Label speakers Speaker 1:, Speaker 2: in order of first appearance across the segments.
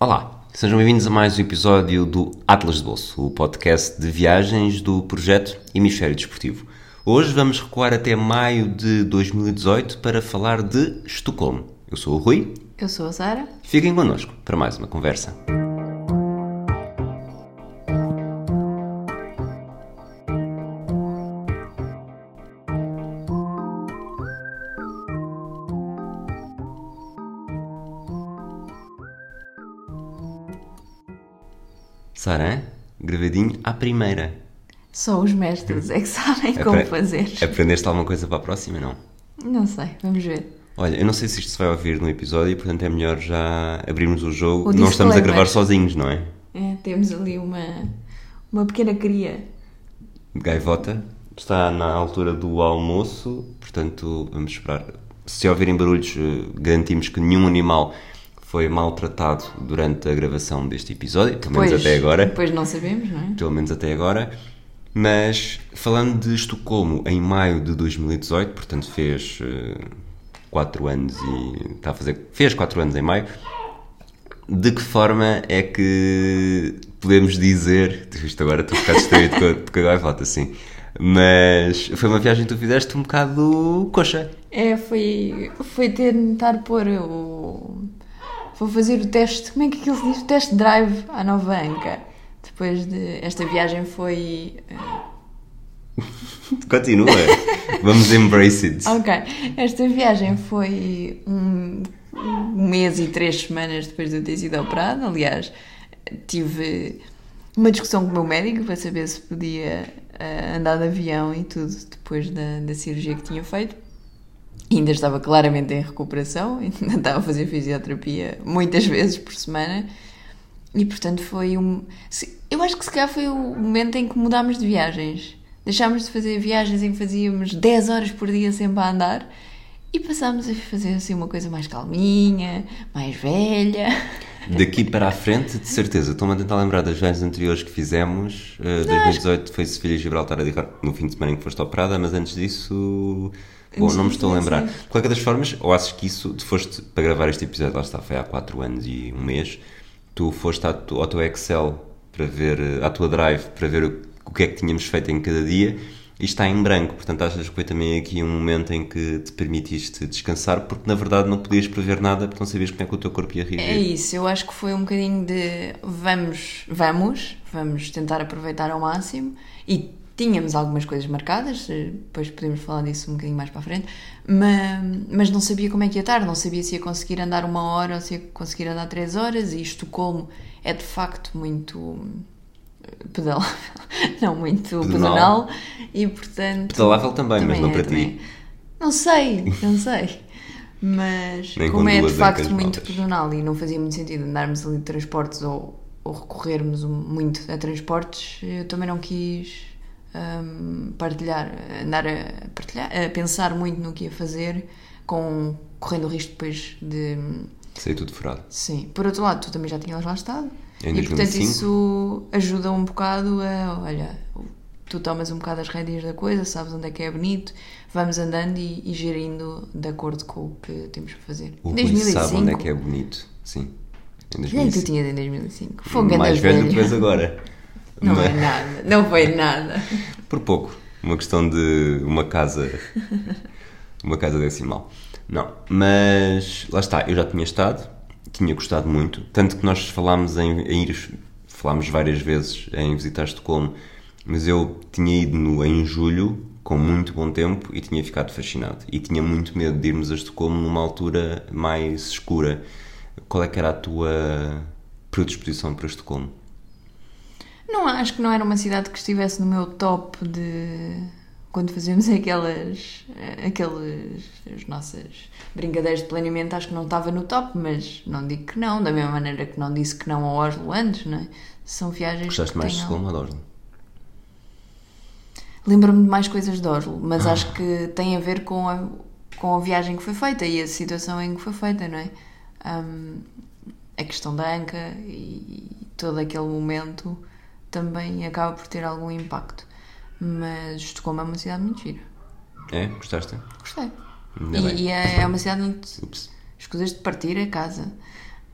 Speaker 1: Olá, sejam bem-vindos a mais um episódio do Atlas de Bolso, o podcast de viagens do projeto Hemisfério Desportivo. Hoje vamos recuar até maio de 2018 para falar de Estocolmo. Eu sou o Rui.
Speaker 2: Eu sou a Sara.
Speaker 1: Fiquem connosco para mais uma conversa. Sara, gravadinho à primeira.
Speaker 2: Só os mestres é que sabem como
Speaker 1: Apre-
Speaker 2: fazer.
Speaker 1: Aprendeste alguma coisa para a próxima, não?
Speaker 2: Não sei, vamos ver.
Speaker 1: Olha, eu não sei se isto se vai ouvir no episódio, portanto é melhor já abrirmos o jogo.
Speaker 2: O
Speaker 1: não estamos a gravar sozinhos, não é?
Speaker 2: É, temos ali uma, uma pequena cria.
Speaker 1: Gaivota está na altura do almoço, portanto vamos esperar. Se ouvirem barulhos, eh, garantimos que nenhum animal foi maltratado durante a gravação deste episódio, pelo menos
Speaker 2: Pois,
Speaker 1: até agora.
Speaker 2: Depois não sabemos, não é?
Speaker 1: Pelo menos até agora. Mas falando de Estocolmo em maio de 2018, portanto fez 4 anos e está a fazer. fez 4 anos em maio. De que forma é que podemos dizer. Isto agora estou a ficar distraído com, a- com a gaivota, sim. Mas foi uma viagem que tu fizeste um bocado coxa.
Speaker 2: É, foi, foi tentar pôr o. Vou fazer o teste. Como é que aquilo se diz? O teste drive à nova Anca. Depois de. Esta viagem foi. eh,
Speaker 1: Continua. Vamos embrace it.
Speaker 2: Ok, esta viagem foi um, um mês e três semanas depois de eu ter sido operada. Aliás, tive uma discussão com o meu médico para saber se podia eh, andar de avião e tudo depois da, da cirurgia que tinha feito. Ainda estava claramente em recuperação, ainda estava a fazer fisioterapia muitas vezes por semana. E portanto foi um. Eu acho que se calhar foi o momento em que mudámos de viagens. Deixámos de fazer viagens em que fazíamos 10 horas por dia sempre a andar e passámos a fazer assim uma coisa mais calminha, mais velha.
Speaker 1: Daqui para a frente, de certeza. Estou-me a tentar lembrar das viagens anteriores que fizemos. Uh, 2018 foi Sevilha e Gibraltar no fim de semana em que foste operada, mas antes disso. Bom, não me estou a lembrar. De qualquer das formas, ou achas que isso, tu foste para gravar este episódio, lá está, foi há 4 anos e um mês, tu foste ao teu Excel para ver, eh, à tua Drive, para ver o, o que é que tínhamos feito em cada dia e está em branco. Portanto, achas que foi também aqui um momento em que te permitiste descansar, porque na verdade não podias prever nada, porque não sabias como é que o teu corpo ia reagir.
Speaker 2: É isso, eu acho que foi um bocadinho de vamos, vamos, vamos tentar aproveitar ao máximo e tínhamos algumas coisas marcadas, eh, depois podemos falar disso um bocadinho mais para a frente, mas, mas não sabia como é que ia estar, não sabia se ia conseguir andar uma hora ou se ia conseguir andar três horas e Estocolmo é de facto muito eh, pedalável, não muito
Speaker 1: Pedonal.
Speaker 2: pedonal e portanto...
Speaker 1: Pedalável também, mas não
Speaker 2: é,
Speaker 1: para ti.
Speaker 2: também. Não sei, não sei. Mas
Speaker 1: Nem
Speaker 2: como
Speaker 1: com
Speaker 2: é de facto muito pedonal e não fazia muito sentido andarmos ali de transportes ou, ou recorrermos muito a transportes, eu também não quis hum, partilhar, andar a partilhar, a pensar muito no que ia fazer, com, correndo o risco depois de.
Speaker 1: Sei tudo furado.
Speaker 2: Sim. Por outro lado, tu também já tinhas lá estado.
Speaker 1: Em
Speaker 2: e portanto
Speaker 1: 2005.
Speaker 2: isso ajuda um bocado a. Olha, tu tomas um bocado as rédeas da coisa, sabes onde é que é bonito, vamos andando e, e gerindo de acordo com o que temos para fazer.
Speaker 1: O
Speaker 2: Em
Speaker 1: Rui sabe onde é que é bonito. Sim. Em
Speaker 2: Quem é que tu
Speaker 1: 2005.
Speaker 2: tinhas em 2005? Fogo
Speaker 1: Mais
Speaker 2: andas
Speaker 1: velho do que és agora.
Speaker 2: Não
Speaker 1: Mas-
Speaker 2: é nada, não foi nada.
Speaker 1: Por pouco. Uma questão de uma casa. uma casa decimal. Não. Mas lá está, eu já tinha estado, tinha gostado muito. Tanto que nós falámos em, em ir. Falámos várias vezes em visitar Estocolmo, mas eu tinha ido no, em julho, com muito bom tempo, e tinha ficado fascinado. E tinha muito medo de irmos a Estocolmo numa altura mais escura. Qual é que era a tua predisposição para Estocolmo?
Speaker 2: Não, acho que não era uma cidade que estivesse no meu top de quando fazemos aquelas, aquelas as nossas brincadeiras de planeamento, acho que não estava no top, mas não digo que não, da mesma maneira que não disse que não ao Oslo antes, não é? São viagens
Speaker 1: Gostaste mais de Estocolmo ou de Oslo?
Speaker 2: Lembro-me de mais coisas de Oslo, mas
Speaker 1: Ah.
Speaker 2: acho que tem a ver com a, com a viagem que foi feita e a situação em que foi feita, não é? Hum, a questão da anca e todo aquele momento também acaba por ter algum impacto. Mas Estocolmo é uma cidade muito gira.
Speaker 1: É? Gostaste?
Speaker 2: Gostei. E, e é, é uma cidade onde
Speaker 1: Ups.
Speaker 2: escusas de partir a casa.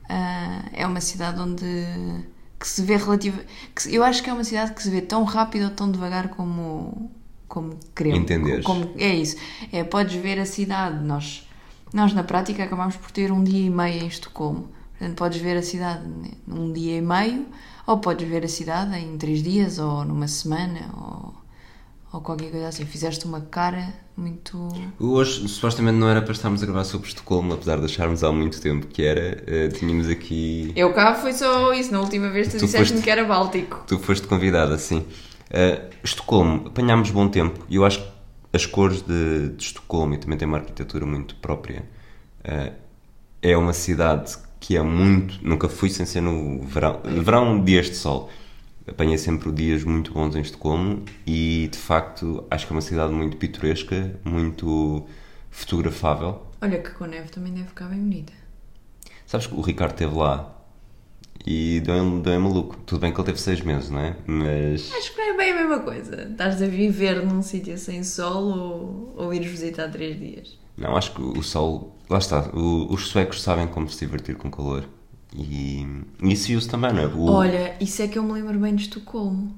Speaker 2: Ah, é uma cidade onde que se vê relativa. Se- eu acho que é uma cidade que se vê tão rápido ou tão devagar como, como queremos.
Speaker 1: Entenderes.
Speaker 2: Como, é isso. É, podes ver a cidade. Nós, nós, na prática, acabámos por ter um dia e meio em Estocolmo. Portanto, podes ver a cidade num dia e meio, ou podes ver a cidade em três dias, ou numa semana, ou, ou qualquer coisa assim. Fizeste uma cara muito.
Speaker 1: Hoje, supostamente, não era para estarmos a gravar sobre Estocolmo, apesar de acharmos há muito tempo que era. eh, tínhamos aqui.
Speaker 2: Eu cá foi só isso. Na última vez tu,
Speaker 1: Tu
Speaker 2: disseste-me
Speaker 1: foste-
Speaker 2: que era Báltico.
Speaker 1: Tu foste convidada, sim. Uh, Estocolmo, apanhámos bom tempo e eu acho que as cores de, de Estocolmo e também tem uma arquitetura muito própria. Uh, é uma cidade que é muito. Nunca fui sem ser no verão. Verão, dias de sol. Apanhei sempre dias muito bons em Estocolmo e de facto acho que é uma cidade muito pitoresca, muito fotografável.
Speaker 2: Olha que com neve também deve ficar bem bonita.
Speaker 1: Sabes que o Ricardo esteve lá e deu-me deu maluco. Tudo bem que ele teve seis meses, não é? Mas.
Speaker 2: Acho que não é bem a mesma coisa. Estás a viver num sítio sem sol ou, ou ires visitar três dias.
Speaker 1: Não, acho que o sol. Lá está. o- os suecos sabem como se divertir com calor. E e isso viu-se também, não é? O-
Speaker 2: Olha, isso é que eu me lembro bem de Estocolmo.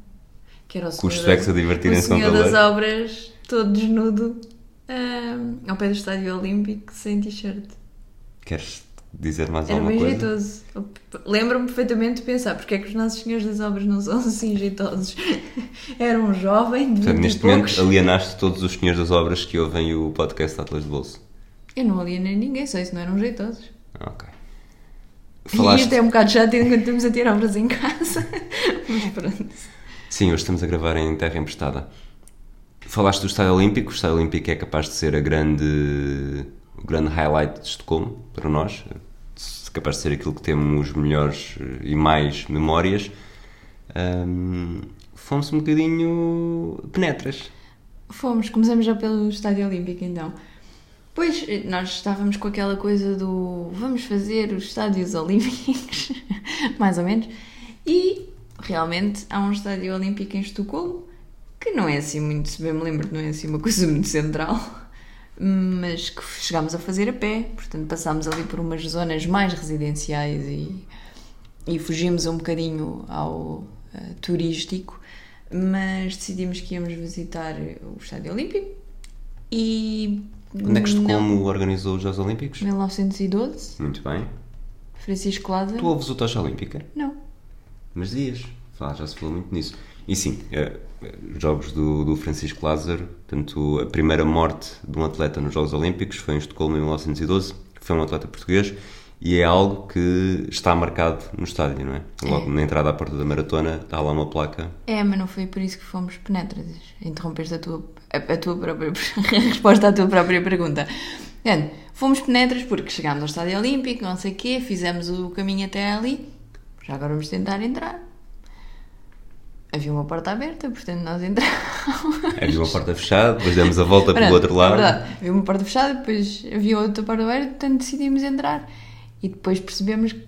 Speaker 2: Que era o
Speaker 1: Com os
Speaker 2: senhor
Speaker 1: suecos a divertirem-se
Speaker 2: o
Speaker 1: com
Speaker 2: senhor
Speaker 1: calor.
Speaker 2: das obras, todo desnudo, ahm, ao pé do Estádio Olímpico, sem t-shirt.
Speaker 1: Queres dizer mais
Speaker 2: Era
Speaker 1: alguma
Speaker 2: bem
Speaker 1: coisa?
Speaker 2: jeitoso. Lembro-me perfeitamente de pensar porque é que os nossos senhores das obras não são assim jeitosos. Era um jovem de
Speaker 1: Portanto,
Speaker 2: 20
Speaker 1: neste
Speaker 2: e poucos.
Speaker 1: momento alienaste todos os senhores das obras que ouvem o podcast Atlas de Bolso.
Speaker 2: Eu não alienei ninguém, só isso não eram jeitosos.
Speaker 1: Ok.
Speaker 2: E
Speaker 1: Falaste...
Speaker 2: isto é um bocado chato enquanto estamos a ter obras em casa. Mas pronto.
Speaker 1: Sim, hoje estamos a gravar em terra emprestada. Falaste do Estádio Olímpico. O Estádio Olímpico é capaz de ser a grande, o grande highlight de Estocolmo para nós. Capaz de ser aquilo que temos melhores eh, e mais memórias. Ahm, fomos um bocadinho penetras.
Speaker 2: Fomos, começamos já pelo Estádio Olímpico então. Pois nós estávamos com aquela coisa do vamos fazer os estádios olímpicos, mais ou menos, e realmente há um estádio olímpico em Estocolmo que não é assim muito, se bem me lembro, não é assim uma coisa muito central, mas que chegámos a fazer a pé, portanto passámos ali por umas zonas mais residenciais e, e fugimos um bocadinho ao eh, turístico, mas decidimos que íamos visitar o Estádio Olímpico e.
Speaker 1: Onde é que Estocolmo organizou os Jogos Olímpicos?
Speaker 2: 1912,
Speaker 1: Muito bem.
Speaker 2: Francisco Lázaro.
Speaker 1: Tu ouves o Tocha Olímpica?
Speaker 2: Não.
Speaker 1: Mas dias. Fala, já se falou muito nisso. E sim, eh, jogos do, do Francisco Lázaro, portanto, a primeira morte de um atleta nos Jogos Olímpicos foi em Estocolmo em 1912, foi um atleta português, e é algo que está marcado no estádio, não é? Logo
Speaker 2: É.
Speaker 1: na entrada à porta da maratona está lá uma placa.
Speaker 2: É, mas não foi por isso que fomos penetras. Interrompeste a tua, a, a tua própria a resposta à tua própria pergunta. Portanto, fomos penetras porque chegámos ao Estádio Olímpico, não sei o quê, fizemos o caminho até ali. Já agora vamos tentar entrar. Havia uma porta aberta, portanto nós entramos.
Speaker 1: Havia uma porta fechada, depois demos a volta pelo outro lado.
Speaker 2: É verdade. Havia uma porta fechada, depois havia outra porta aberta, portanto decidimos entrar. E depois percebemos que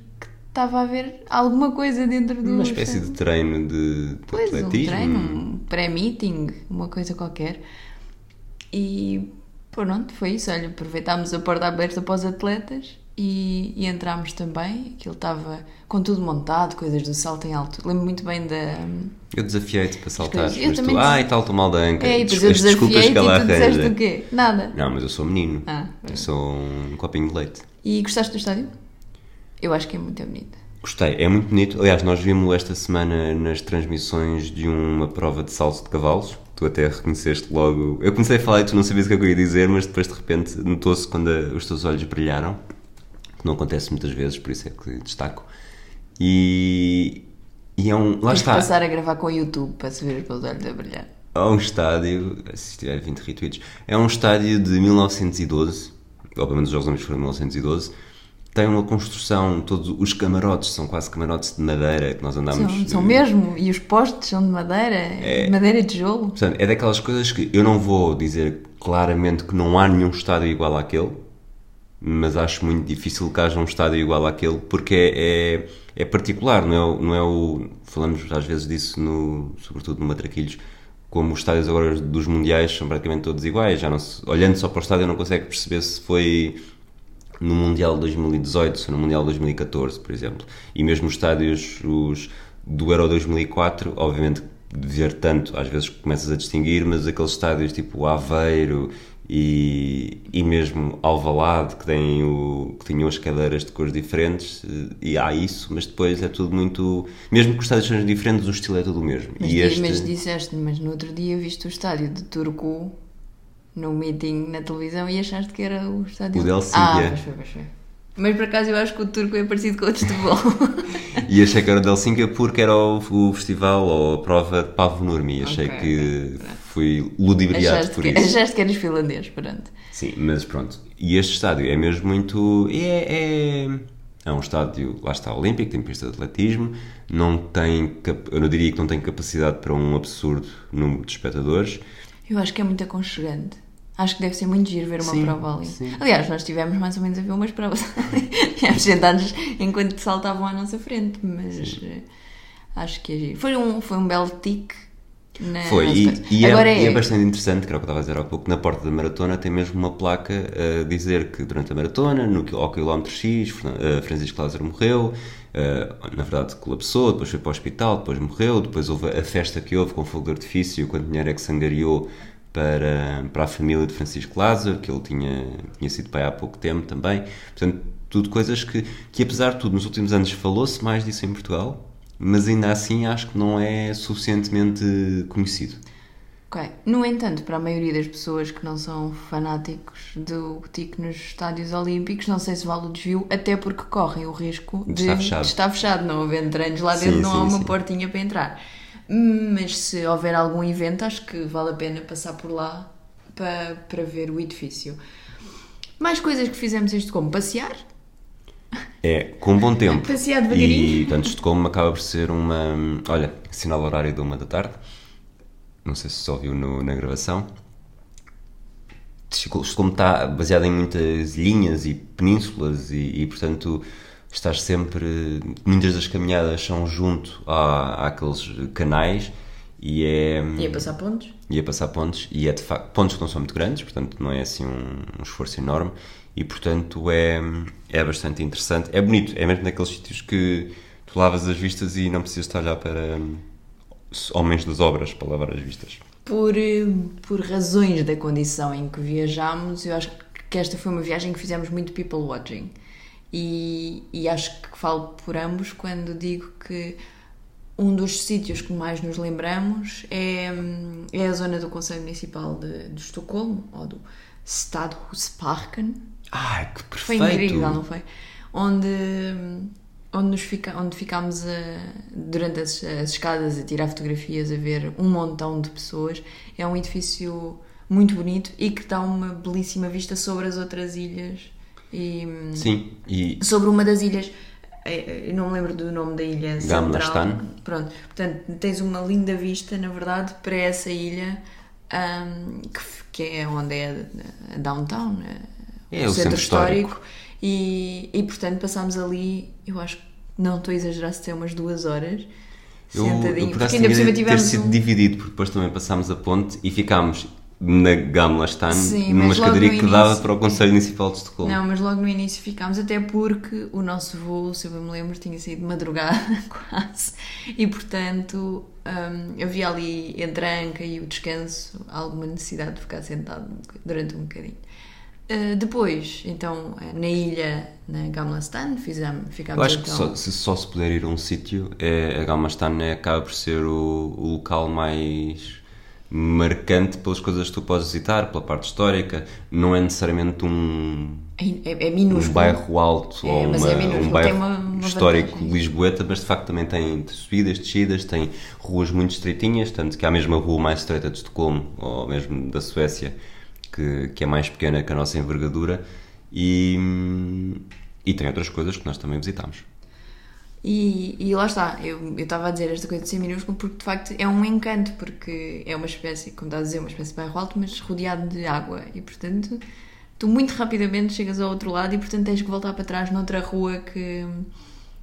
Speaker 2: estava a haver alguma coisa dentro do.
Speaker 1: Uma espécie de treino de, de
Speaker 2: Pois, um
Speaker 1: atletismo.
Speaker 2: treino, um pré-meeting, uma coisa qualquer. E pronto, foi isso. Olha, aproveitámos a porta aberta para os atletas e, e entrámos também. Aquilo estava com tudo montado, coisas do salto em alto. Lembro muito bem da.
Speaker 1: Eu desafiei-te para saltar,
Speaker 2: coisas. Eu
Speaker 1: mas tu,
Speaker 2: também
Speaker 1: ai, tal, estou mal da anca.
Speaker 2: É, e depois eu
Speaker 1: as desculpas
Speaker 2: desafiei-te
Speaker 1: que
Speaker 2: e tu disseste
Speaker 1: arranja.
Speaker 2: o quê? Nada.
Speaker 1: Não, mas eu sou menino.
Speaker 2: Ah,
Speaker 1: eu sou um copinho de leite.
Speaker 2: E gostaste do estádio? Eu acho que é muito bonito.
Speaker 1: Gostei, é muito bonito. Aliás, nós vimos esta semana nas transmissões de uma prova de salto de cavalos. Tu até reconheceste logo. Eu comecei a falar e tu não sabias o que é que eu ia dizer, mas depois de repente notou-se quando a- os teus olhos brilharam. Que não acontece muitas vezes, por isso é que destaco. E. E é um. Lá
Speaker 2: Tens de
Speaker 1: está.
Speaker 2: passar a gravar com o YouTube para se ver os olhos a brilhar.
Speaker 1: É um estádio, se tiver 20 retweets, é um estádio de 1912, obviamente os Jogos Olímpicos foram em 1912, tem uma construção, todos os camarotes são quase camarotes de madeira que nós andámos...
Speaker 2: São, são mesmo, e os postes são de madeira,
Speaker 1: É.
Speaker 2: madeira e tijolo.
Speaker 1: Portanto, é daquelas coisas que eu não vou dizer claramente que não há nenhum estádio igual àquele, mas acho muito difícil que haja um estádio igual àquele, porque é, é, é particular, não é, não é o... Falamos às vezes disso, no, sobretudo no Matraquilhos, como os estádios agora dos Mundiais são praticamente todos iguais, já não se- olhando só para o estádio não consegue perceber se foi no Mundial 2018 ou no Mundial 2014, por exemplo. E mesmo os estádios os, do Euro 2004, obviamente de ver tanto, às vezes começas a distinguir, mas aqueles estádios tipo Aveiro e, e mesmo Alvalade, que, têm o, que tinham as cadeiras de cores diferentes, e há isso, mas depois é tudo muito. Mesmo que os estádios sejam diferentes, o estilo é tudo o mesmo.
Speaker 2: Mas,
Speaker 1: e este,
Speaker 2: mas disseste, mas no outro dia viste o estádio de Turku no meeting na televisão e achaste que era o estádio
Speaker 1: O de Helsínquia.
Speaker 2: Ah, pois foi, pois foi. Mas por acaso eu acho que o Turku é parecido com o de futebol.
Speaker 1: E achei que era o de Helsínquia porque era o, o festival ou a prova de Pavo Nurmi. Achei
Speaker 2: Ok,
Speaker 1: que
Speaker 2: ok,
Speaker 1: fui ludibriado
Speaker 2: achaste,
Speaker 1: por
Speaker 2: que,
Speaker 1: isso.
Speaker 2: achaste que eras finlandês, pronto.
Speaker 1: Sim, mas pronto. E este estádio é mesmo muito. É, é, é um estádio, lá está, olímpico, tem pista de atletismo, não tem. Eu não diria que não tem capacidade para um absurdo número de espectadores.
Speaker 2: Eu acho que é muito aconchegante. Acho que deve ser muito giro ver uma
Speaker 1: Sim,
Speaker 2: prova ali.
Speaker 1: sim.
Speaker 2: Aliás, nós estivemos mais ou menos a ver umas provas ali. Estivemos sentados enquanto saltavam à nossa frente, mas eh, acho que é giro. Foi um, foi um belo tique. Na
Speaker 1: Foi, e, e é,
Speaker 2: Agora
Speaker 1: e
Speaker 2: é,
Speaker 1: é bastante interessante, que era o que eu estava a dizer há pouco, na porta da maratona tem mesmo uma placa a dizer que durante a maratona, no, ao quilómetro X, eh, Francisco Lázaro morreu, eh, na verdade colapsou, depois foi para o hospital, depois morreu, depois houve a festa que houve com fogo de artifício, quanto dinheiro é que se angariou para, para a família de Francisco Lázaro, que ele tinha, tinha sido pai há pouco tempo também. Portanto, tudo coisas que, que apesar de tudo, nos últimos anos falou-se mais disso em Portugal, mas ainda assim acho que não é suficientemente conhecido.
Speaker 2: Ok. No entanto, para a maioria das pessoas que não são fanáticos do tique nos estádios olímpicos, não sei se vale o desvio, até porque correm o risco
Speaker 1: De
Speaker 2: de,
Speaker 1: estar fechado.
Speaker 2: de estar fechado, não havendo treinos lá
Speaker 1: Sim,
Speaker 2: dentro, não há
Speaker 1: sim,
Speaker 2: uma
Speaker 1: sim.
Speaker 2: portinha para entrar. Mas se houver algum evento, acho que vale a pena passar por lá para, para ver o edifício. Mais coisas que fizemos isto como passear.
Speaker 1: É, com bom tempo.
Speaker 2: Passear devagarinho.
Speaker 1: E tanto Estocolmo acaba por ser uma. Olha, sinal horário de uma da tarde. Não sei se só viu no- na gravação. Estocolmo está baseado em muitas linhas e penínsulas e, e, portanto estás sempre. Muitas das caminhadas são junto à, àqueles canais e é.
Speaker 2: Ia passar pontos.
Speaker 1: ia passar pontos e é de facto pontos que não são muito grandes, portanto não é assim um, um esforço enorme e portanto é, é bastante interessante. É bonito, é mesmo naqueles sítios que tu lavas as vistas e não precisas estar a olhar para homens das obras para lavar as vistas.
Speaker 2: Por, por razões da condição em que viajámos, eu acho que esta foi uma viagem que fizemos muito people watching. E, e acho que falo por ambos quando digo que um dos sítios que mais nos lembramos é, é a zona do Conselho Municipal de, de Estocolmo, ou do Stadhusparken.
Speaker 1: Ai, que
Speaker 2: Foi
Speaker 1: perfeito!
Speaker 2: incrível, não foi? Onde, onde, nos fica, onde ficámos a- durante as, as escadas a tirar fotografias, a ver um montão de pessoas. É um edifício muito bonito e que dá uma belíssima vista sobre as outras ilhas. E
Speaker 1: Sim, e
Speaker 2: sobre uma das ilhas. eh, Eu não me lembro do nome da ilha central. Pronto, portanto, tens uma linda vista, na verdade, para essa ilha, hum, que, que é onde é a downtown, eh,
Speaker 1: É o centro histórico.
Speaker 2: E, e, portanto, passámos ali, eu acho que não estou a exagerar se tem umas duas horas,
Speaker 1: eu, eu por
Speaker 2: porque ainda por cima
Speaker 1: de ter
Speaker 2: tivemos
Speaker 1: sido
Speaker 2: um...
Speaker 1: dividido, porque depois também passámos a ponte e ficámos na Gamla Stan,
Speaker 2: Sim,
Speaker 1: numa escadaria que dava para o Conselho Municipal de Estocolmo.
Speaker 2: Não, mas logo no início ficámos, até porque o nosso voo, se eu bem me lembro, tinha sido de madrugada quase. E portanto hum, havia ali entre a anca e o descanso alguma necessidade de ficar sentado um durante um bocadinho. Uh, depois, então, eh, na ilha, na Gamlastan, fizemos,
Speaker 1: Eu
Speaker 2: ficámos
Speaker 1: acho que
Speaker 2: então...
Speaker 1: só, se só se puder ir a um sítio, é, a Galmastan é, acaba por ser o, o local mais marcante pelas coisas que tu podes visitar, pela parte histórica. Não é necessariamente um,
Speaker 2: É, é
Speaker 1: um
Speaker 2: minúsculo.
Speaker 1: bairro alto
Speaker 2: É,
Speaker 1: ou uma-
Speaker 2: é minúsculo,
Speaker 1: um bairro
Speaker 2: uma- uma
Speaker 1: histórico
Speaker 2: vantagem.
Speaker 1: lisboeta, mas de facto também tem subidas, descidas, tem ruas muito estreitinhas, tanto que há mesmo a rua mais estreita de Estocolmo, ou mesmo da Suécia, que, que é mais pequena que a nossa envergadura, e, e tem outras coisas que nós também visitámos.
Speaker 2: E, e lá está, eu estava a dizer esta coisa de ser minúsculo porque de facto é um encanto, porque é uma espécie, como estás a dizer, uma espécie de bairro alto, mas rodeado de água e portanto tu muito rapidamente chegas ao outro lado e portanto tens que voltar para trás noutra rua que,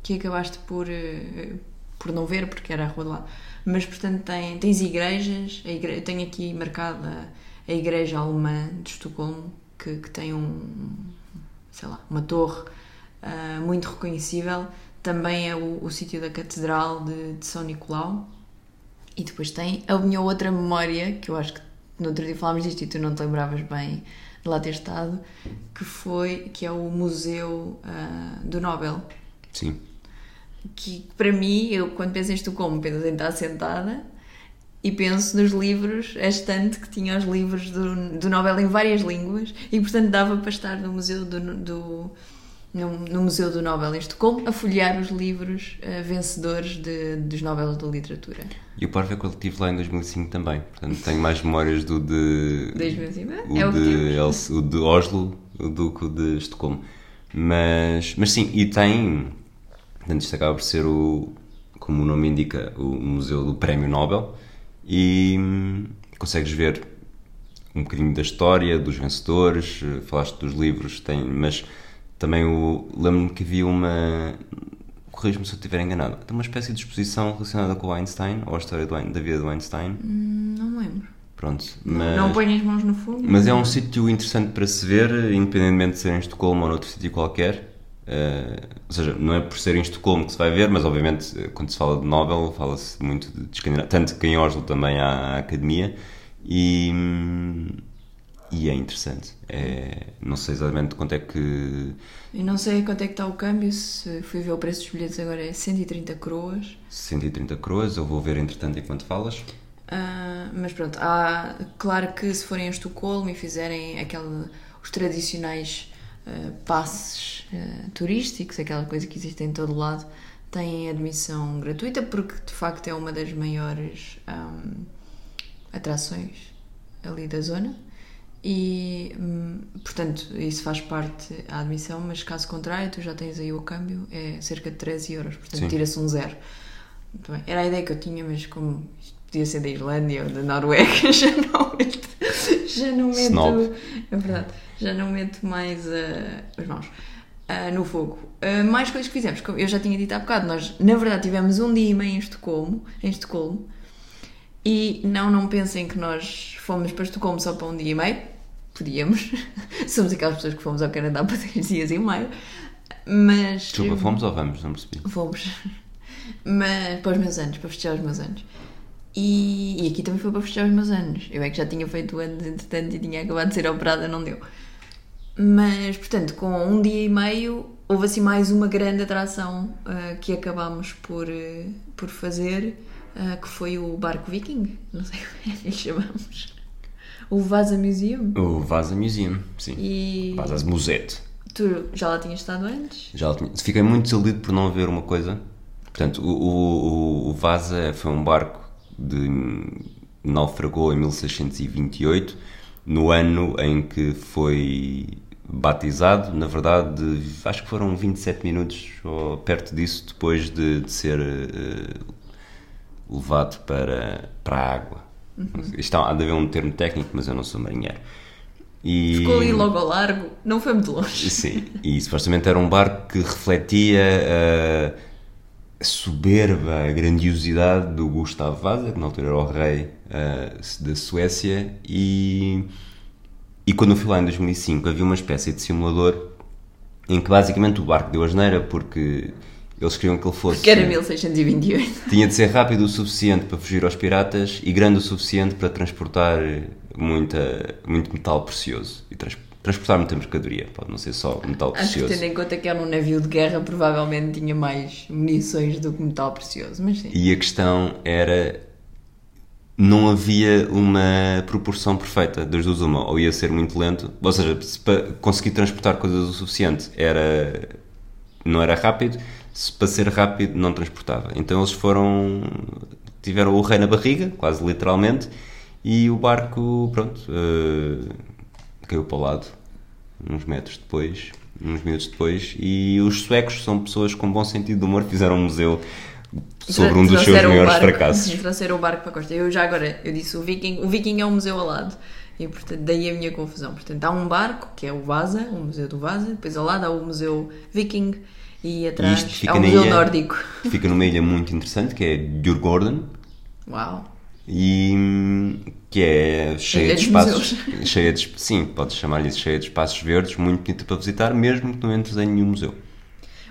Speaker 2: que acabaste por, eh, por não ver porque era a rua de lá. Mas portanto tem, tens igrejas, a igre- eu tenho aqui marcada a igreja alemã de Estocolmo que, que tem um sei lá, uma torre uh, muito reconhecível. Também é o, o sítio da Catedral de, de, São Nicolau. E depois tem a minha outra memória, que eu acho que no outro dia falámos disto e tu não te lembravas bem de lá ter estado, que foi, que é o Museu uh, do Nobel.
Speaker 1: Sim.
Speaker 2: Que para mim, eu quando penso em Estocolmo, penso em estar sentada e penso nos livros, a estante que tinha os livros do, do Nobel em várias línguas e portanto dava para estar no Museu do, do no, no, Museu do Nobel em Estocolmo a folhear os livros uh, vencedores de, dos Nobel da Literatura.
Speaker 1: E o Parvo é que eu estive lá em 2005 também, portanto tenho mais memórias do de...
Speaker 2: 2005?
Speaker 1: O,
Speaker 2: é o,
Speaker 1: de, Els, o de Oslo, o do de Estocolmo. Mas, mas sim, e tem... Portanto, isto acaba por ser o, como o nome indica, o Museu do Prémio Nobel e hum, consegues ver um bocadinho da história, dos vencedores, eh, falaste dos livros, tem, mas também lembro-me que havia uma. Corrijo-me se eu estiver enganado. Tem uma espécie de exposição relacionada com o Einstein, ou a história do, da vida do Einstein.
Speaker 2: Hum, não me lembro.
Speaker 1: Pronto.
Speaker 2: Mas, não, não ponho as mãos no fogo.
Speaker 1: Mas é um sítio interessante para se ver, independentemente de ser em Estocolmo ou noutro sítio qualquer. Uh, ou seja, não é por ser em Estocolmo que se vai ver, mas obviamente quando se fala de Nobel fala-se muito de Escandinávia, tanto que em Oslo também há a academia e, e é interessante. É, não sei exatamente quanto é que.
Speaker 2: E não sei quanto é que está o câmbio, se fui ver o preço dos bilhetes agora é 130 coroas.
Speaker 1: 130 coroas, eu vou ver entretanto enquanto falas.
Speaker 2: Uh, mas pronto, há, claro que se forem a Estocolmo e fizerem aquele, os tradicionais uh, passes uh, turísticos, aquela coisa que existe em todo lado, têm admissão gratuita porque de facto é uma das maiores um, atrações ali da zona. E, hum, portanto, isso faz parte da admissão, mas caso contrário, tu já tens aí o câmbio, é cerca de 13 euros, portanto, tira-se um zero. Era a ideia que eu tinha, mas como isto podia ser da Islândia ou da Noruega, já não meto, já não meto, é verdade, já não meto mais uh, as mãos. Uh, no fogo. Uh, mais coisas que fizemos, como eu já tinha dito há bocado, nós na verdade tivemos um dia e meio em Estocolmo, em Estocolmo e não, não pensem que nós fomos para Estocolmo só para um dia e meio, podíamos. Somos aquelas pessoas que fomos ao Canadá para três dias e meio. Mas.
Speaker 1: Desculpa, fomos ou vamos? Não percebi.
Speaker 2: Fomos. Mas para os meus anos, para festejar os meus anos. E, e aqui também foi para festejar os meus anos. Eu é que já tinha feito anos, entretanto, e tinha acabado de ser operada, não deu. Mas, portanto, com um dia e meio, houve assim mais uma grande atração uh, que acabámos por, uh, por fazer, uh, que foi o barco viking. Não sei como é que lhe chamamos. O Vasa Museum?
Speaker 1: O Vasa Museum, sim.
Speaker 2: E...
Speaker 1: Vasa Musette.
Speaker 2: Tu já lá tinhas estado antes?
Speaker 1: Já lá tinha. Fiquei muito desiludido por não ver uma coisa. Portanto, o, o, o Vasa foi um barco de naufragou em 1628, no ano em que foi batizado. Na verdade, acho que foram 27 minutos ou perto disso depois de, de ser uh, levado para, para a água. Uhum. Isto há de haver um termo técnico, mas eu não sou marinheiro.
Speaker 2: E... Ficou ali logo ao largo, não foi muito longe.
Speaker 1: Sim, e supostamente era um barco que refletia a soberba, a grandiosidade do Gustavo Vasa, que na altura era o rei uh, da Suécia, e, e quando eu fui lá em 2005 havia uma espécie de simulador em que basicamente o barco deu a geneira porque eles queriam que ele fosse.
Speaker 2: Que era 1628.
Speaker 1: Tinha de ser rápido o suficiente para fugir aos piratas e grande o suficiente para transportar muita, muito metal precioso. E trans, transportar muita mercadoria, pode não ser só metal precioso.
Speaker 2: Acho que tendo em conta que era um navio de guerra, provavelmente tinha mais munições do que metal precioso, mas sim.
Speaker 1: E a questão era. Não havia uma proporção perfeita das duas, uma. Ou ia ser muito lento, ou seja, para conseguir transportar coisas o suficiente era. não era rápido para ser rápido não transportava. Então eles foram tiveram o rei na barriga, quase literalmente, e o barco, pronto, uh, caiu para o lado uns metros depois, uns minutos depois, e os suecos são pessoas com bom sentido de humor, fizeram um museu sobre um dos seus maiores
Speaker 2: barco,
Speaker 1: fracassos.
Speaker 2: Trouxeram o barco para a costa. Eu já agora, eu disse o Viking, o Viking é um museu ao lado. E portanto, daí a minha confusão. Portanto, há um barco, que é o Vasa, o Museu do Vasa, depois ao lado há o Museu Viking, e atrás e fica é um museu ilha, nórdico.
Speaker 1: Fica numa ilha muito interessante que é Djurgården.
Speaker 2: Uau!
Speaker 1: e hum, que é cheia de
Speaker 2: dos
Speaker 1: espaços, cheia de, sim, podes chamar-lhe cheia de espaços verdes, muito bonita para visitar, mesmo que não entres em nenhum museu.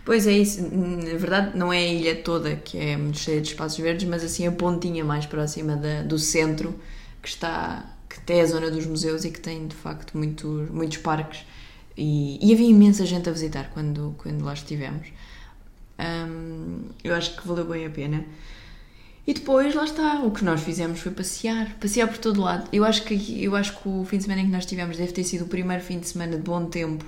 Speaker 2: Pois é isso, na verdade não é a ilha toda que é muito cheia de espaços verdes, mas assim a pontinha mais próxima da- do centro, que está, que tem a zona dos museus e que tem de facto muitos, muitos parques e, e havia imensa gente a visitar quando, quando lá estivemos. Hum, eu acho que valeu bem a pena. E depois, lá está, o que nós fizemos foi passear, passear por todo lado. Eu acho que, eu acho que o fim de semana em que nós tivemos deve ter sido o primeiro fim de semana de bom tempo.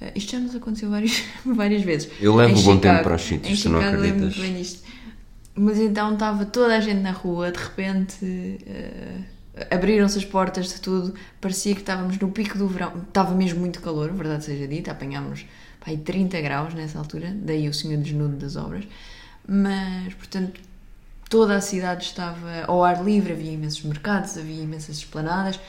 Speaker 2: Eh, Isto já nos aconteceu várias, várias vezes.
Speaker 1: Eu levo
Speaker 2: Em
Speaker 1: o bom tempo
Speaker 2: Chicago-
Speaker 1: para os sítios, tu não
Speaker 2: Chicago
Speaker 1: acreditas.
Speaker 2: Mas então estava toda a gente na rua, de repente eh, abriram-se as portas de tudo, parecia que estávamos no pico do verão. Estava mesmo muito calor, verdade seja dita, apanhámos aí 30 graus nessa altura, daí o senhor desnudo das obras. Mas, portanto, toda a cidade estava ao ar livre, havia imensos mercados, havia imensas esplanadas.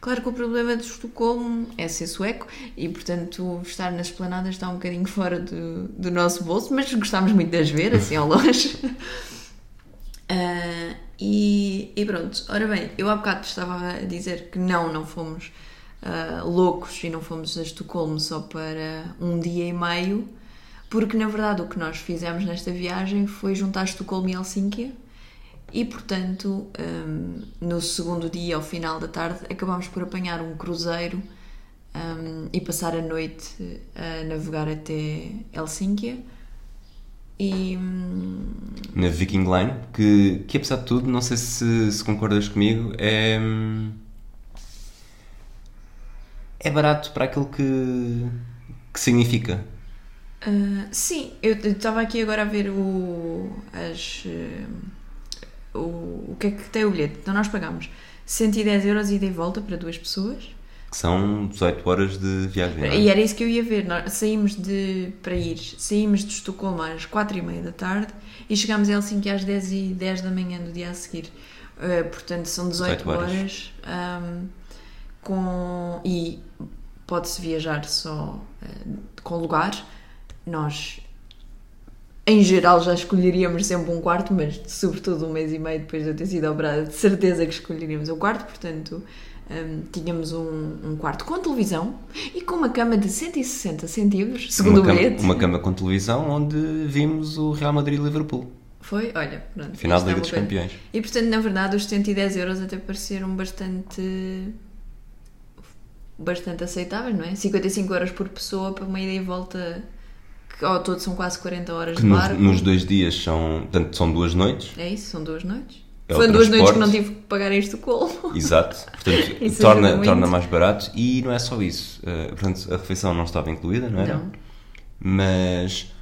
Speaker 2: Claro que o problema de Estocolmo é ser sueco e, portanto, estar nas esplanadas está um bocadinho fora do, do nosso bolso, mas gostámos muito de as ver, assim ao longe. Ah, e, e pronto, ora bem, eu há bocado estava a dizer que não, não fomos ah, loucos e não fomos a Estocolmo só para um dia e meio, porque na verdade o que nós fizemos nesta viagem foi juntar Estocolmo e Helsínquia e portanto hum, no segundo dia, ao final da tarde, acabámos por apanhar um cruzeiro hum, e passar a noite a navegar até Helsínquia. E
Speaker 1: Na Viking Line, que, que apesar de tudo, não sei se, se concordas comigo, é. é barato para aquilo que, que significa.
Speaker 2: Ah, sim, eu estava aqui agora a ver o, as, eh, o, o que é que tem o bilhete. Então nós pagamos 110 euros ida e volta para duas pessoas.
Speaker 1: Que são 18 horas de viagem. é?
Speaker 2: E era isso que eu ia ver. Nós saímos de, para ir, saímos de Estocolmo às 4 e meia da tarde e chegámos a Helsinki às 10 e 10 da manhã do dia a seguir. Ah, portanto, são 18,
Speaker 1: 18 horas.
Speaker 2: horas. ahm, com, e pode-se viajar só ah, com lugar. Nós, em geral, já escolheríamos sempre um quarto, mas sobretudo um mês e meio depois de eu ter sido operada, de certeza que escolheríamos um quarto. Portanto, hum, tínhamos um, um quarto com televisão e com uma cama de 160 centímetros, segundo
Speaker 1: uma,
Speaker 2: o bilhete.
Speaker 1: uma cama com televisão onde vimos o Real Madrid e Liverpool.
Speaker 2: Foi, olha, pronto.
Speaker 1: Final
Speaker 2: isto
Speaker 1: da
Speaker 2: é
Speaker 1: Liga dos. Campeões.
Speaker 2: E portanto, na verdade, os 110 euros até pareceram bastante. bastante aceitáveis, não é? 55 euros por pessoa para uma ida e volta, que ao todo são quase 40 horas
Speaker 1: Que
Speaker 2: de
Speaker 1: nos,
Speaker 2: barco.
Speaker 1: nos dois dias são. Portanto, são duas noites.
Speaker 2: É isso, são duas noites.
Speaker 1: É
Speaker 2: Foi duas noites que não tive que pagar em Estocolmo.
Speaker 1: Exato. Portanto,
Speaker 2: Isso
Speaker 1: torna, torna mais barato. E não é só isso. Uh, portanto, a refeição não estava incluída, não era?
Speaker 2: Não.
Speaker 1: Mas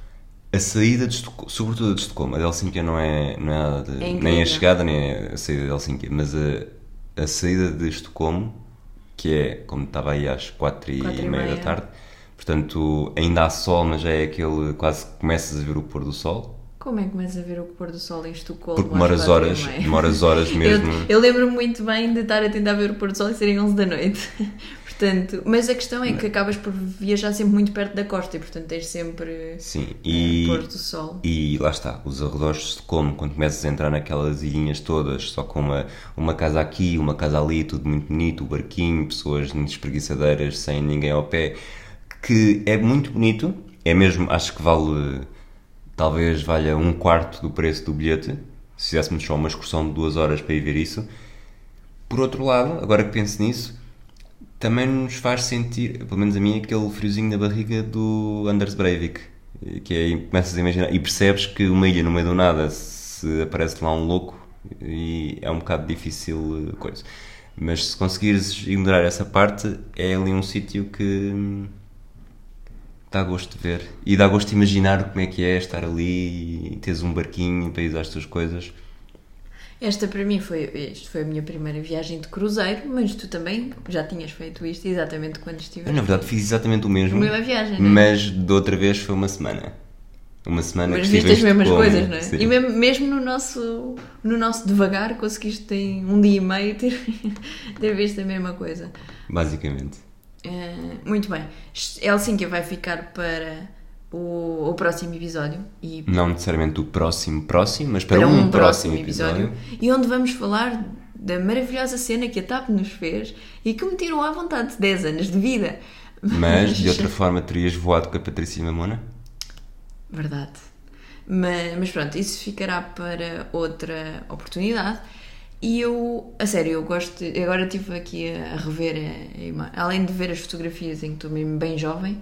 Speaker 1: a saída de Estocolmo, sobretudo de Estocolmo, a de Helsínquia não é, não é nada de-
Speaker 2: É
Speaker 1: nem a chegada nem a saída de Helsínquia, mas a, a saída de Estocolmo, que é como estava aí às quatro e,
Speaker 2: Quatro e
Speaker 1: meia da
Speaker 2: meia.
Speaker 1: tarde, portanto ainda há sol, mas já é aquele quase que começas a ver o pôr do sol,
Speaker 2: Como é que começas a ver o pôr do sol em Estocolmo?
Speaker 1: porque demoras horas, demoras horas mesmo.
Speaker 2: Eu, eu lembro-me muito bem de estar a tentar ver o pôr do sol e serem 11 da noite. portanto, mas a questão é que acabas por viajar sempre muito perto da costa e, portanto, tens sempre
Speaker 1: Sim,
Speaker 2: eh,
Speaker 1: e,
Speaker 2: pôr do sol.
Speaker 1: E lá está, os arredores de Estocolmo, quando começas a entrar naquelas ilhinhas todas, só com uma, uma casa aqui, uma casa ali, tudo muito bonito, o barquinho, pessoas espreguiçadeiras, sem ninguém ao pé, que é muito bonito, é mesmo, acho que vale, talvez valha um quarto do preço do bilhete, se fizéssemos só uma excursão de duas horas para ir ver isso. Por outro lado, agora que penso nisso, também nos faz sentir, pelo menos a mim, aquele friozinho na barriga do Anders Breivik. Que é, começas a imaginar e percebes que uma ilha no meio do nada se aparece lá um louco e é um bocado difícil eh, coisa. Mas se conseguires ignorar essa parte, é ali um sítio que hum, dá gosto de ver e dá gosto de imaginar como é que é estar ali e teres um barquinho para ir às tuas coisas.
Speaker 2: Esta para mim foi, isto foi a minha primeira viagem de cruzeiro, mas tu também já tinhas feito isto exatamente quando
Speaker 1: Eu,
Speaker 2: estiveste.
Speaker 1: na verdade, fiz exatamente o mesmo.
Speaker 2: Primeira viagem, não é?
Speaker 1: Mas de outra vez foi uma semana. Uma semana
Speaker 2: Mas
Speaker 1: que
Speaker 2: viste as mesmas
Speaker 1: Estocolmo,
Speaker 2: coisas, não é?
Speaker 1: sim.
Speaker 2: E mesmo, mesmo no, nosso, no nosso devagar conseguiste em um dia e meio ter, ter visto a mesma coisa.
Speaker 1: Basicamente.
Speaker 2: Eh, muito bem. Helsínquia vai ficar para o, o próximo episódio e
Speaker 1: Não necessariamente o próximo próximo, mas para, um, próximo, episódio.
Speaker 2: e onde vamos falar da maravilhosa cena que a TAP nos fez e que me tirou à vontade 10 anos de vida.
Speaker 1: Mas de outra forma terias voado com a Patrícia Mamona?
Speaker 2: Verdade. Mas, mas pronto, isso ficará para outra oportunidade. E eu, a sério, eu gosto. de- agora estive aqui a, rever, a, a além de ver as fotografias em que estou mesmo bem jovem,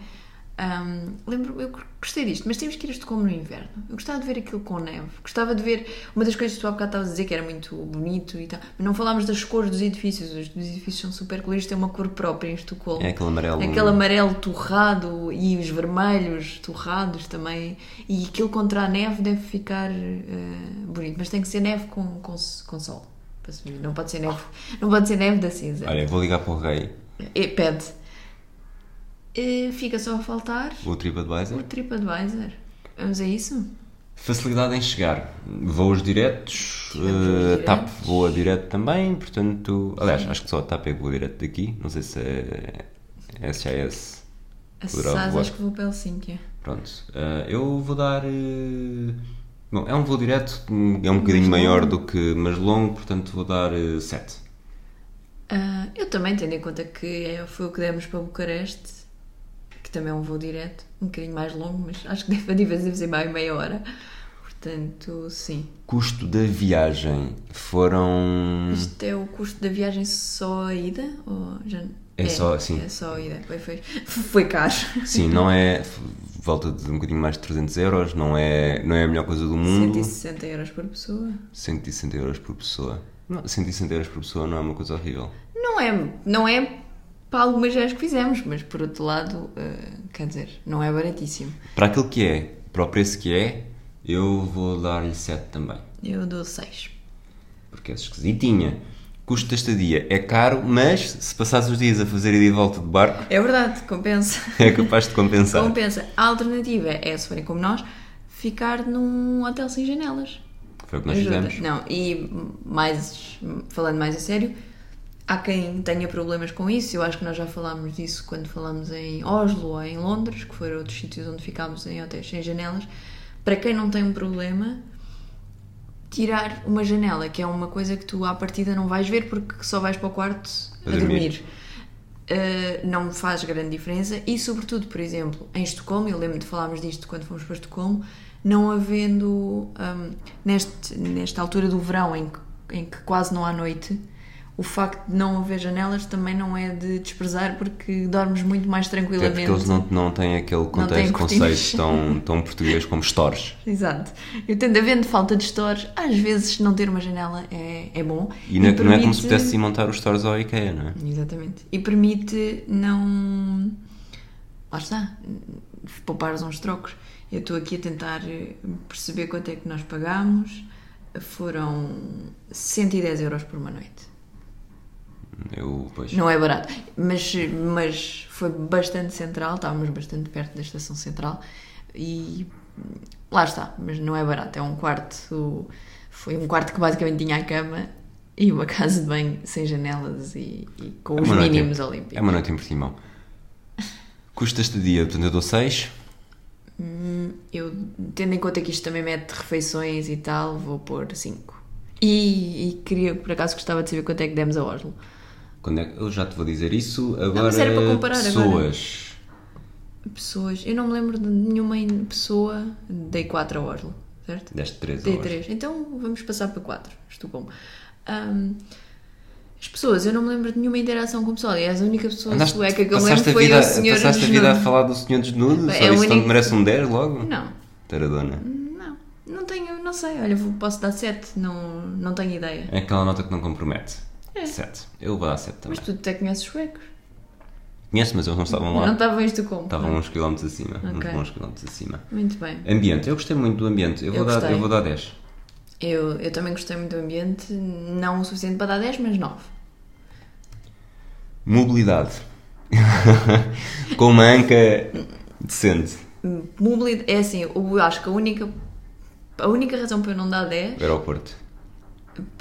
Speaker 2: hum, lembro, eu gostei disto, mas temos que ir a Estocolmo no inverno. Eu gostava de ver aquilo com neve. Gostava de ver. Uma das coisas que tu há bocado estavas a dizer que era muito bonito e tal, mas não falámos das cores dos edifícios. Os edifícios são super coloridos, têm uma cor própria em Estocolmo.
Speaker 1: É aquele amarelo.
Speaker 2: Aquele amarelo torrado e os vermelhos torrados também. E aquilo contra a neve deve ficar eh, bonito. Mas tem que ser neve com, com, com sol. Para se ver. Não pode ser neve, não pode ser neve da cinza.
Speaker 1: Olha, vou ligar para o rei,
Speaker 2: E pede. Eh, fica só a faltar
Speaker 1: o TripAdvisor.
Speaker 2: o TripAdvisor. Vamos a isso?
Speaker 1: Facilidade em chegar. Voos diretos, a TAP voa direto também, portanto. Aliás, acho que só a TAP é que voa direto daqui. Não sei se é SIS.
Speaker 2: A SAS acho que vou para Helsínquia.
Speaker 1: Pronto. eh, eu vou dar. eh, Bom, é um voo direto, é um bocadinho maior do que. mas longo, portanto vou dar 7.
Speaker 2: Ah, eu também, tendo em conta que é- foi o que demos para Bucareste, que também é um voo direto, um bocadinho mais longo, mas acho que deve, ser mais meia hora. Portanto, sim.
Speaker 1: Custo da viagem foram.
Speaker 2: Isto é o custo da viagem só a ida? Ou já...
Speaker 1: É só, sim.
Speaker 2: É só a ida. Foi, foi, foi caro.
Speaker 1: Sim, não é. Volta de um bocadinho mais de 300 euros, não é, não é a melhor coisa do mundo.
Speaker 2: 160 euros por pessoa.
Speaker 1: 160 euros por pessoa. Não, 160 euros por pessoa não é uma coisa horrível.
Speaker 2: Não é, não é para algumas viagens que fizemos, mas por outro lado, eh, quer dizer, não é baratíssimo.
Speaker 1: Para aquilo que é, para o preço que é, eu vou dar-lhe 7 também.
Speaker 2: Eu dou 6.
Speaker 1: Porque é esquisitinha. Custo da estadia é caro, mas se passares os dias a fazer ida e volta de barco,
Speaker 2: É verdade, compensa.
Speaker 1: é capaz de compensar.
Speaker 2: Compensa. A alternativa é, se forem como nós, ficar num hotel sem janelas.
Speaker 1: Foi o que nós
Speaker 2: Ajuda.
Speaker 1: fizemos.
Speaker 2: Não, e mais, falando mais a sério, há quem tenha problemas com isso. Eu acho que nós já falámos disso quando falámos em Oslo ou em Londres, que foram outros sítios onde ficámos em hotéis sem janelas. Para quem não tem um problema, tirar uma janela, que é uma coisa que tu à partida não vais ver porque só vais para o quarto a,
Speaker 1: A dormir.
Speaker 2: dormir. Uh, não faz grande diferença e sobretudo, por exemplo, em Estocolmo, eu lembro de falarmos disto quando fomos para Estocolmo, não havendo um, neste, nesta altura do verão em que, em que quase não há noite, o facto de não haver janelas também não é de desprezar porque dormes muito mais
Speaker 1: Até
Speaker 2: tranquilamente.
Speaker 1: porque eles não, não têm aquele contexto, conceito tão, tão português como stores.
Speaker 2: Exato. Eu tendo havendo falta de stores, às vezes não ter uma janela é, é bom.
Speaker 1: E não, é- não é como se
Speaker 2: permite-
Speaker 1: pudesse ir montar os stores ao IKEA, não é?
Speaker 2: Exatamente. E permite não. Lá está. Poupares uns trocos. Eu estou aqui a tentar perceber quanto é que nós pagámos. Foram 110 euros por uma noite.
Speaker 1: Eu.
Speaker 2: Não é barato. Mas, mas foi bastante central. Estávamos bastante perto da estação central. E lá está. Mas não é barato. É um quarto. Foi um quarto que basicamente tinha a cama. E uma casa de banho sem janelas e, e com
Speaker 1: É
Speaker 2: os
Speaker 1: noite em-
Speaker 2: mínimos olímpicos.
Speaker 1: É uma noite em Portimão. Custo desta dia, portanto, eu dou 6.
Speaker 2: Eu, tendo em conta que isto também mete refeições e tal, vou pôr 5. E, e queria, por acaso, gostava de saber quanto é que demos a Oslo.
Speaker 1: Quando é eu já te vou dizer isso. Agora,
Speaker 2: mas era para comparar
Speaker 1: pessoas.
Speaker 2: Pessoas, eu não me lembro de nenhuma pessoa, dei 4 a Oslo, certo?
Speaker 1: Deste 3
Speaker 2: Dei
Speaker 1: horas.
Speaker 2: 3. Então vamos passar para 4. Estocolmo. Ahm, as pessoas, eu não me lembro de nenhuma interação com o pessoal. Aliás, a única pessoa
Speaker 1: Andaste-
Speaker 2: sueca que eu me lembro foi
Speaker 1: vida,
Speaker 2: o senhor
Speaker 1: Passaste a vida a
Speaker 2: desnudo.
Speaker 1: falar do senhor desnudo?
Speaker 2: É
Speaker 1: Só isso
Speaker 2: único-
Speaker 1: te merece um 10 logo?
Speaker 2: Não,
Speaker 1: Taradona.
Speaker 2: não. Não tenho, não sei. Olha, posso dar 7. Não, não tenho ideia.
Speaker 1: É aquela nota que não compromete.
Speaker 2: É.
Speaker 1: 7. Eu vou dar 7 também.
Speaker 2: Mas tu até conheces suecos.
Speaker 1: Conheço, mas eles não estavam lá.
Speaker 2: Não estavam isto como?
Speaker 1: Estavam uns quilómetros acima. Uns
Speaker 2: Ok.
Speaker 1: bons quilómetros acima.
Speaker 2: Muito bem.
Speaker 1: Ambiente. Eu gostei muito do ambiente. Eu,
Speaker 2: Eu
Speaker 1: vou, dar, eu vou dar 10.
Speaker 2: Eu, eu também gostei muito do ambiente, não o suficiente para dar 10, mas 9.
Speaker 1: Mobilidade. Com uma anca decente.
Speaker 2: Mobilidade, é assim, eu acho que a única, a única razão para eu não dar 10.
Speaker 1: Aeroporto.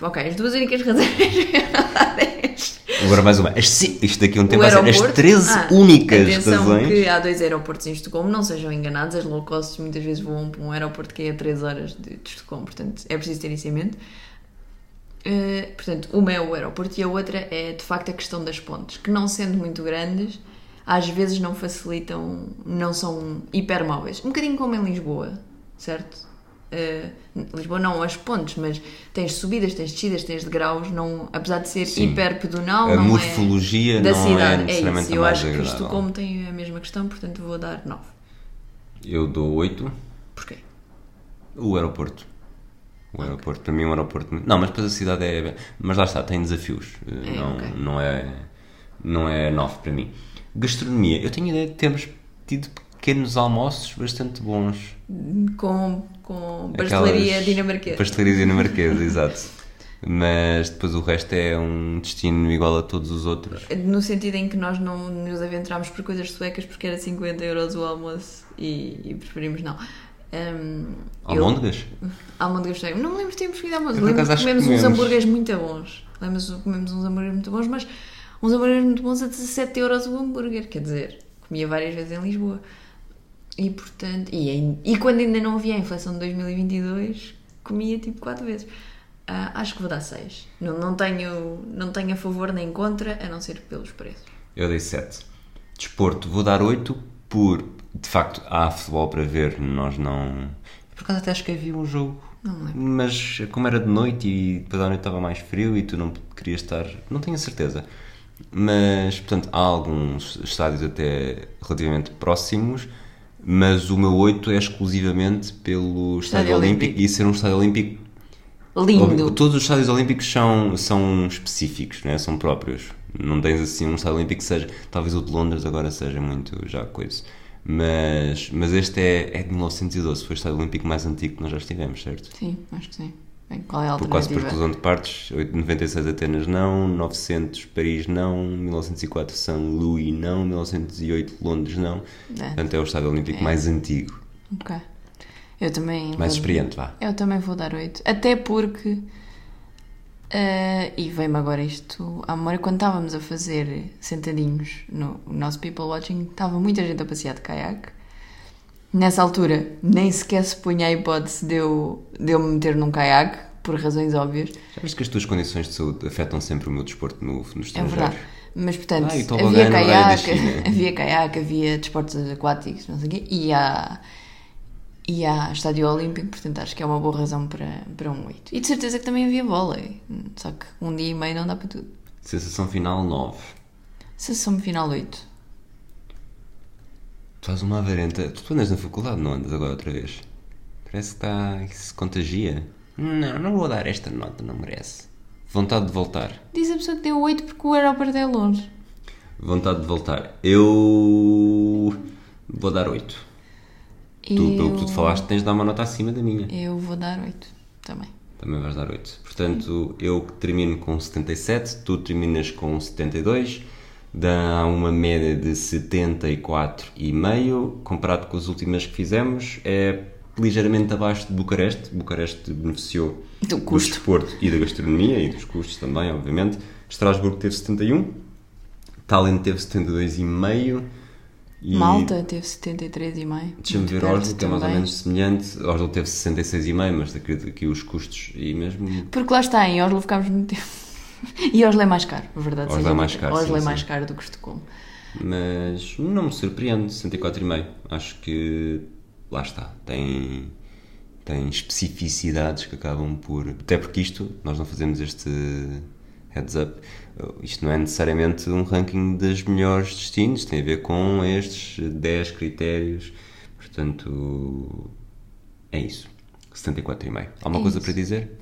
Speaker 2: Ok, as duas únicas razões para eu não dar 10.
Speaker 1: Agora mais uma. As, isto daqui a um tempo vai ser as
Speaker 2: aeroporto-
Speaker 1: 13
Speaker 2: Ah,
Speaker 1: únicas
Speaker 2: atenção
Speaker 1: razões.
Speaker 2: que há dois aeroportos em Estocolmo, não sejam enganados, as low costs muitas vezes voam para um aeroporto que é a 3 horas de, de Estocolmo, portanto é preciso ter isso em mente. Uh, portanto, uma é o aeroporto e a outra é de facto a questão das pontes, que não sendo muito grandes, às vezes não facilitam, não são hipermóveis. Um bocadinho como em Lisboa, certo? Uh, Lisboa não as pontes, mas tens subidas, tens descidas, tens degraus, não, apesar de ser
Speaker 1: Sim.
Speaker 2: hiper pedonal,
Speaker 1: A
Speaker 2: não
Speaker 1: morfologia
Speaker 2: é da
Speaker 1: não é
Speaker 2: cidade. É,
Speaker 1: necessariamente
Speaker 2: isso. Eu acho que isto como tem a mesma questão, portanto vou dar 9.
Speaker 1: Eu dou 8.
Speaker 2: Porquê?
Speaker 1: O aeroporto. O aeroporto, para mim, é um aeroporto. Não, mas depois a cidade é. Mas lá está, tem desafios. Eh,
Speaker 2: É,
Speaker 1: não,
Speaker 2: ok.
Speaker 1: não é. Não é 9 para mim. Gastronomia, eu tenho a ideia de termos tido pequenos almoços bastante bons.
Speaker 2: Com, com pastelaria dinamarquesa.
Speaker 1: Pastelaria dinamarquesa, exato. Mas depois o resto é um destino igual a todos os outros.
Speaker 2: No sentido em que nós não nos aventurámos por coisas suecas porque era 50 euros o almoço e, e preferimos não. Um, eu-
Speaker 1: Almôndegas?
Speaker 2: Almôndegas suecas. Não me lembro de termos comido
Speaker 1: por
Speaker 2: Lembro que
Speaker 1: que
Speaker 2: comemos uns
Speaker 1: comemos.
Speaker 2: hambúrgueres muito bons. Lembro-me que comemos uns hambúrgueres muito bons, mas uns hambúrgueres muito bons a 17 euros o hambúrguer. Quer dizer, comia várias vezes em Lisboa. E portanto, e, em- e quando ainda não havia a inflação de 2022, comia tipo 4 vezes. Ah, acho que vou dar 6. Não, não, tenho, não tenho a favor nem contra, a não ser pelos preços.
Speaker 1: Eu dei 7. Desporto, vou dar 8 por. De facto, há futebol para ver, nós não. Por acaso até acho que havia um jogo.
Speaker 2: Não me lembro.
Speaker 1: Mas como era de noite e depois à noite estava mais frio e tu não querias estar. Não tenho a certeza. Mas, portanto, há alguns estádios até relativamente próximos, mas o meu 8 é exclusivamente pelo Estádio,
Speaker 2: Estádio
Speaker 1: Olímpico
Speaker 2: Olímpico.
Speaker 1: e ser um estádio olímpico
Speaker 2: Lindo.
Speaker 1: Todos os estádios olímpicos são, são específicos, né? são próprios. Não tens assim um estádio olímpico que seja. Talvez o de Londres agora seja muito já coisa. Mas, mas este é, é de 1912, foi o estádio olímpico mais antigo que nós já estivemos, certo?
Speaker 2: Sim, acho que sim. Bem, qual é a
Speaker 1: Por quase por
Speaker 2: alternativa?
Speaker 1: exclusão de partes, 96 Atenas não, 900 Paris não, 1904 São Louis não, 1908 Londres não.
Speaker 2: É.
Speaker 1: Portanto é o estádio olímpico
Speaker 2: É.
Speaker 1: mais antigo,
Speaker 2: Ok. Eu também.
Speaker 1: mais
Speaker 2: vou-
Speaker 1: experiente, vá.
Speaker 2: Eu também vou dar 8. Até porque. eh, e vem-me agora isto à memória. Quando estávamos a fazer sentadinhos no nosso People Watching, estava muita gente a passear de caiaque. Nessa altura, nem sequer se punha a hipótese de eu, de eu me meter num caiaque, por razões óbvias.
Speaker 1: Já viste que as tuas condições de saúde afetam sempre o meu desporto no, no
Speaker 2: É
Speaker 1: estrangeiro?
Speaker 2: verdade. Mas, portanto,
Speaker 1: Ah,
Speaker 2: havia caiaque, havia caiaque, havia desportos aquáticos, não sei o quê, e há, e há estádio olímpico, portanto, acho que é uma boa razão para, para um 8. E de certeza que também havia vôlei, só que um dia e meio não dá para tudo.
Speaker 1: Sensação final 9.
Speaker 2: Sensação final 8.
Speaker 1: Tu fazes uma avarenta. Tu andas na faculdade, não andas agora outra vez? Parece que está. que se contagia. Não, não vou dar esta nota, não merece. Vontade de voltar.
Speaker 2: Diz a pessoa que deu 8 porque o aeroporto é longe.
Speaker 1: Vontade de voltar. Eu. vou dar 8. Tu, pelo que tu te falaste, tens de dar uma nota acima da minha.
Speaker 2: Eu vou dar 8 também.
Speaker 1: Também vais dar 8. Portanto, eu termino com 77, tu terminas com 72, dá uma média de 74,5, comparado com as últimas que fizemos, é ligeiramente abaixo de Bucareste. Bucareste beneficiou
Speaker 2: Do custo.
Speaker 1: desporto e da gastronomia e dos custos também, obviamente. Estrasburgo teve 71, Tallinn teve 72,5 e
Speaker 2: Malta teve 73,5.
Speaker 1: Deixa-me ver Oslo, que é mais ou menos semelhante. Oslo teve 66,5, mas acredito que os custos e mesmo
Speaker 2: Porque lá está, em Oslo ficámos muito tempo. E Oslo é mais caro, verdade
Speaker 1: Oslo é mais caro,
Speaker 2: Oslo é
Speaker 1: sim.
Speaker 2: mais caro do que Estocolmo.
Speaker 1: Mas não me surpreende, 64,5. Acho que lá está, tem, tem especificidades que acabam por. Até porque isto, nós não fazemos este heads up, isto não é necessariamente um ranking dos melhores destinos, tem a ver com estes 10 critérios. Portanto, é isso. 74,5. Alguma
Speaker 2: É
Speaker 1: coisa
Speaker 2: isso.
Speaker 1: para dizer?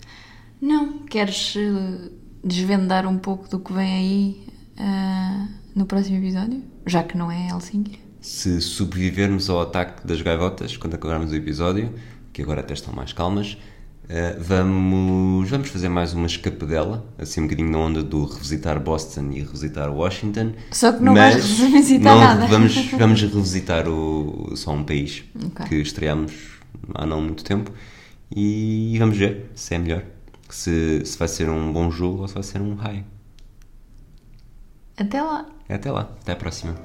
Speaker 2: Não, queres eh, desvendar um pouco do que vem aí ah, no próximo episódio? Já que não é Helsínquia.
Speaker 1: se sobrevivermos ao ataque das gaivotas quando acabarmos o episódio, que agora até estão mais calmas, eh, vamos, vamos fazer mais uma escapadela, assim um bocadinho na onda do revisitar Boston e revisitar Washington.
Speaker 2: Só que não vais revisitar
Speaker 1: não,
Speaker 2: nada.
Speaker 1: Vamos, vamos revisitar o, só um país
Speaker 2: Ok.
Speaker 1: que estreámos há não muito tempo e vamos ver se é melhor. Se, se vai ser um bom jogo ou se vai ser um raio.
Speaker 2: Até lá!
Speaker 1: Até lá, até à próxima.